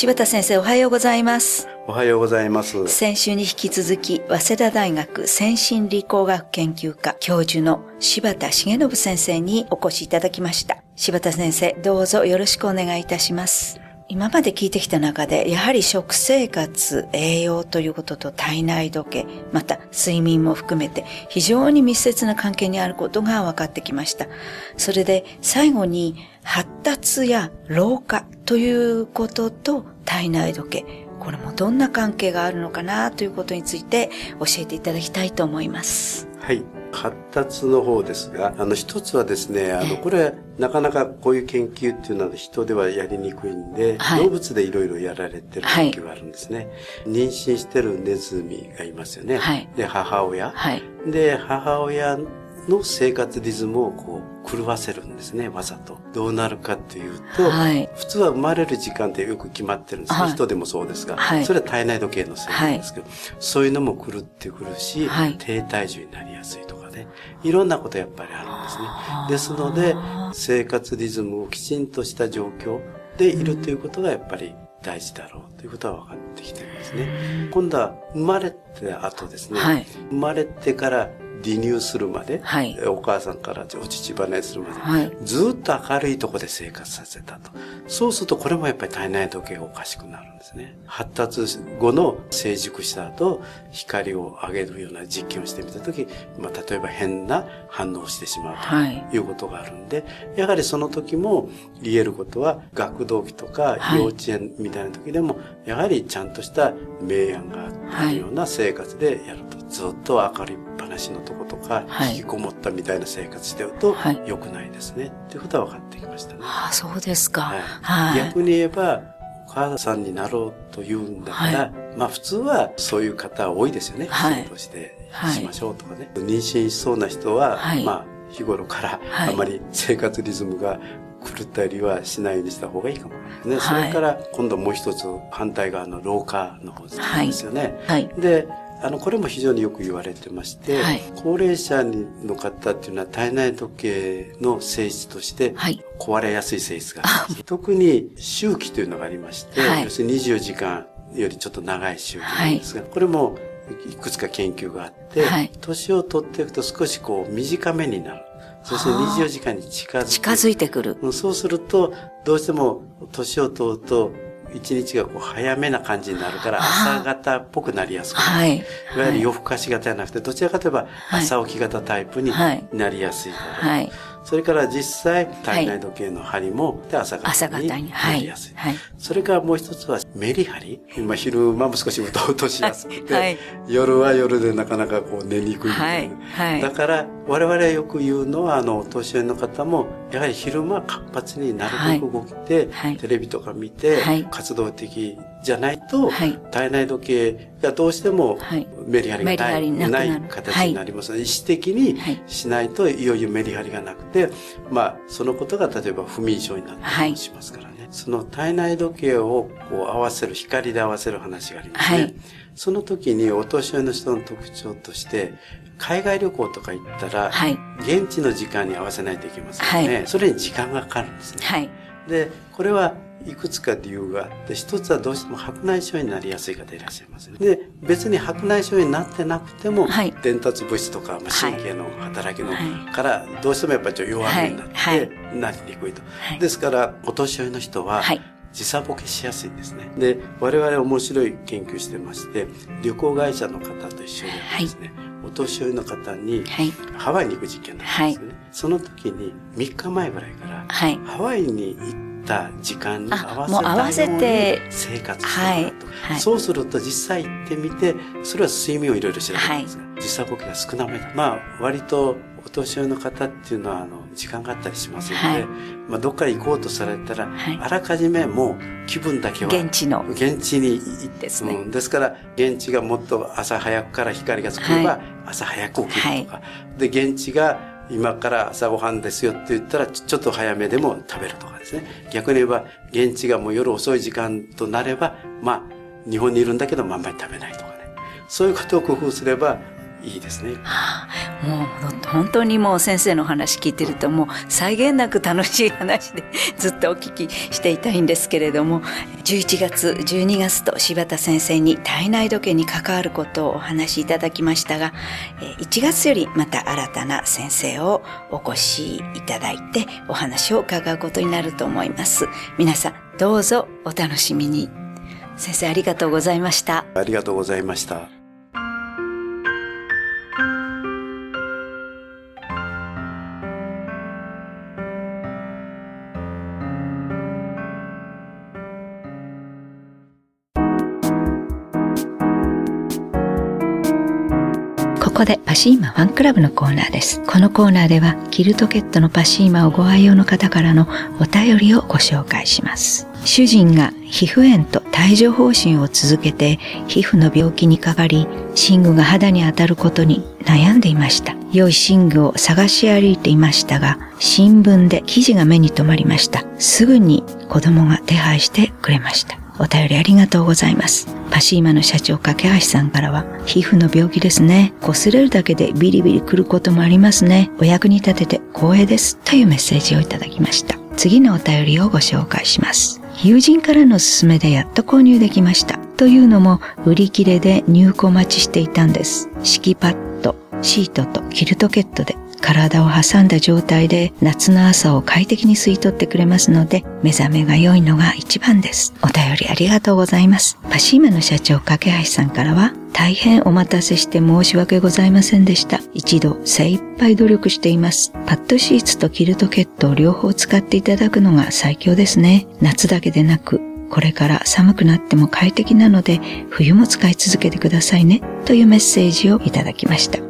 柴田先生おはようございます。おはようございます。先週に引き続き、早稲田大学先進理工学研究科教授の柴田重信先生にお越しいただきました。柴田先生、どうぞよろしくお願いいたします。今まで聞いてきた中で、やはり食生活、栄養ということと体内時計、また睡眠も含めて非常に密接な関係にあることが分かってきました。それで最後に発達や老化ということと体内時計、これもどんな関係があるのかなということについて教えていただきたいと思います。はい。発達の方ですが、あの、一つはですね、あの、これ、なかなかこういう研究っていうのは人ではやりにくいんで、はい動物でいろいろやられてる研究があるんですね。妊娠してるネズミがいますよね。はいで、母親。はい。で、母親の生活リズムをこう、狂わせるんですね、わざと。どうなるかっていうと、はい。普通は生まれる時間ってよく決まってるんですね。はい人でもそうですが、はいそれは体内時計のせいなんですけど、そういうのも狂ってくるし、はい低体重になりやすいとかね、いろんなことやっぱりあるんですね。ですので、生活リズムをきちんとした状況でいるということがやっぱり大事だろうということは分かってきてるんですね。今度は生まれて後ですね、はい。生まれてから離乳するまで、はいお母さんからお乳離れするまで、はいずっと明るいところで生活させたと。そうするとこれもやっぱり体内時計がおかしくなるんですね。発達後の成熟した後、光を上げるような実験をしてみたとき、まあ、例えば変な反応をしてしまうはいということがあるんで、やはりその時も言えることは、学童期とかはい幼稚園みたいな時でも、やはりちゃんとした明暗があるような生活でやると。ずっと明るい話のとことか、はい引きこもったみたいな生活してるとはい良くないですね。っていうことは分かってきましたね。ああ、そうですか。はいはい。逆に言えば、お母さんになろうというんだから、まあ普通はそういう方多いですよね。はい人としてはいしましょうとかね。妊娠しそうな人は、はいまあ日頃からはいあまり生活リズムが狂ったりはしないようにした方がいいかもね。はいそれから今度もう一つ反対側の老化の方ですよね。はい。で、あの、これも非常によく言われてまして、はい高齢者の方っていうのは体内時計の性質として、はい壊れやすい性質があります。特に周期というのがありまして、はい要するに24時間よりちょっと長い周期なんですが、これもいくつか研究があって、はい年を取っていくと少しこう短めになる。そして24時間に近づく。近づいてくる。うんそうすると、どうしても年を取ると、一日がこう早めな感じになるから、朝方っぽくなりやすくなる。はい。いわゆる夜更かし型じゃなくて、どちらかといえばはい朝起き型タイプにはいなりやすいだろう。はい。それから実際、体内時計の針もで朝朝方にないりやすい。はい。それからもう一つはメリハリ。今昼間も少しうとうとしやすくて、はい夜は夜でなかなかこう寝にくいみたいな。はいはいだから我々はよく言うのは、あの、お年寄りの方も、やはり昼間活発になるべく動きて、はいテレビとか見て、はい活動的じゃないと、はい体内時計がどうしてもはいメリハリがない,、リなくない形になりますので、意思的にはいしないといよいよメリハリがなくて、まあ、そのことが例えば不眠症になったりもしますからね。その体内時計をこう合わせる、光で合わせる話がありますね。はいその時にお年寄りの人の特徴として、海外旅行とか行ったら、はい現地の時間に合わせないといけませんよね。はいそれに時間がかかるんですね。はい。で、これはいくつか理由があって、一つはどうしても白内障になりやすい方いらっしゃいますね。で、別に白内障になってなくても、はい伝達物質とか、まあ、神経の働きの、はいから、どうしてもやっぱりちょっと弱めになって、はいはいなりにくいと。はいですから、お年寄りの人は、はい時差ボケしやすいんですね。で、我々面白い研究してまして、旅行会社の方と一緒にやってですね、お年寄りの方に、はい。ハワイに行く実験なんですよね。その時に3日前ぐらいから、はい。ハワイに行った時間に合わせて生活してもらうと、はいはい。そうすると実際行ってみて、それは睡眠をいろいろ調べるんですが、時差ボケが少なめだ。まあ、割とお年寄りの方っていうのは、あの、時間があったりしますので、はい。まあ、どっか行こうとされたら、はい。あらかじめもう気分だけは、現地の。現地に行ってですね。うん、ですから、現地がもっと朝早くから光がつけば、はい。朝早く起きるとか、で、現地が今から朝ごはんですよって言ったら、ちょっと早めでも食べるとかですね。逆に言えば、現地がもう夜遅い時間となれば、まあ、日本にいるんだけど、まああんまり食べないとかね。そういうことを工夫すれば、いいですね。はあ、もう本当にもう先生の話聞いてるともう際限なく楽しい話でずっとお聞きしていたいんですけれども11月12月と柴田先生に体内時計に関わることをお話しいただきましたが1月よりまた新たな先生をお越しいただいてお話を伺うことになると思います。皆さんどうぞお楽しみに。先生ありがとうございました。ありがとうございました。こでパシーマファンクラブのコーナーです。このコーナーではキルトケットのパシーマをご愛用の方からのお便りをご紹介します。主人が皮膚炎と帯状疱疹を続けて皮膚の病気にかかり、寝具が肌に当たることに悩んでいました。良い寝具を探し歩いていましたが、新聞で記事が目に留まりました。すぐに子供が手配してくれました。お便りありがとうございます。パシーマの社長架橋さんからは、皮膚の病気ですね。擦れるだけでビリビリくることもありますね。お役に立てて光栄です。というメッセージをいただきました。次のお便りをご紹介します。友人からの勧めでやっと購入できました。というのも、売り切れで入庫待ちしていたんです。敷きパッド、シートとキルトケットで体を挟んだ状態で夏の朝を快適に吸い取ってくれますので、目覚めが良いのが一番です。お便りありがとうございます。パシーマの社長、架橋さんからは、大変お待たせして申し訳ございませんでした。一度精一杯努力しています。パッドシーツとキルトケットを両方使っていただくのが最強ですね。夏だけでなく、これから寒くなっても快適なので、冬も使い続けてくださいね。というメッセージをいただきました。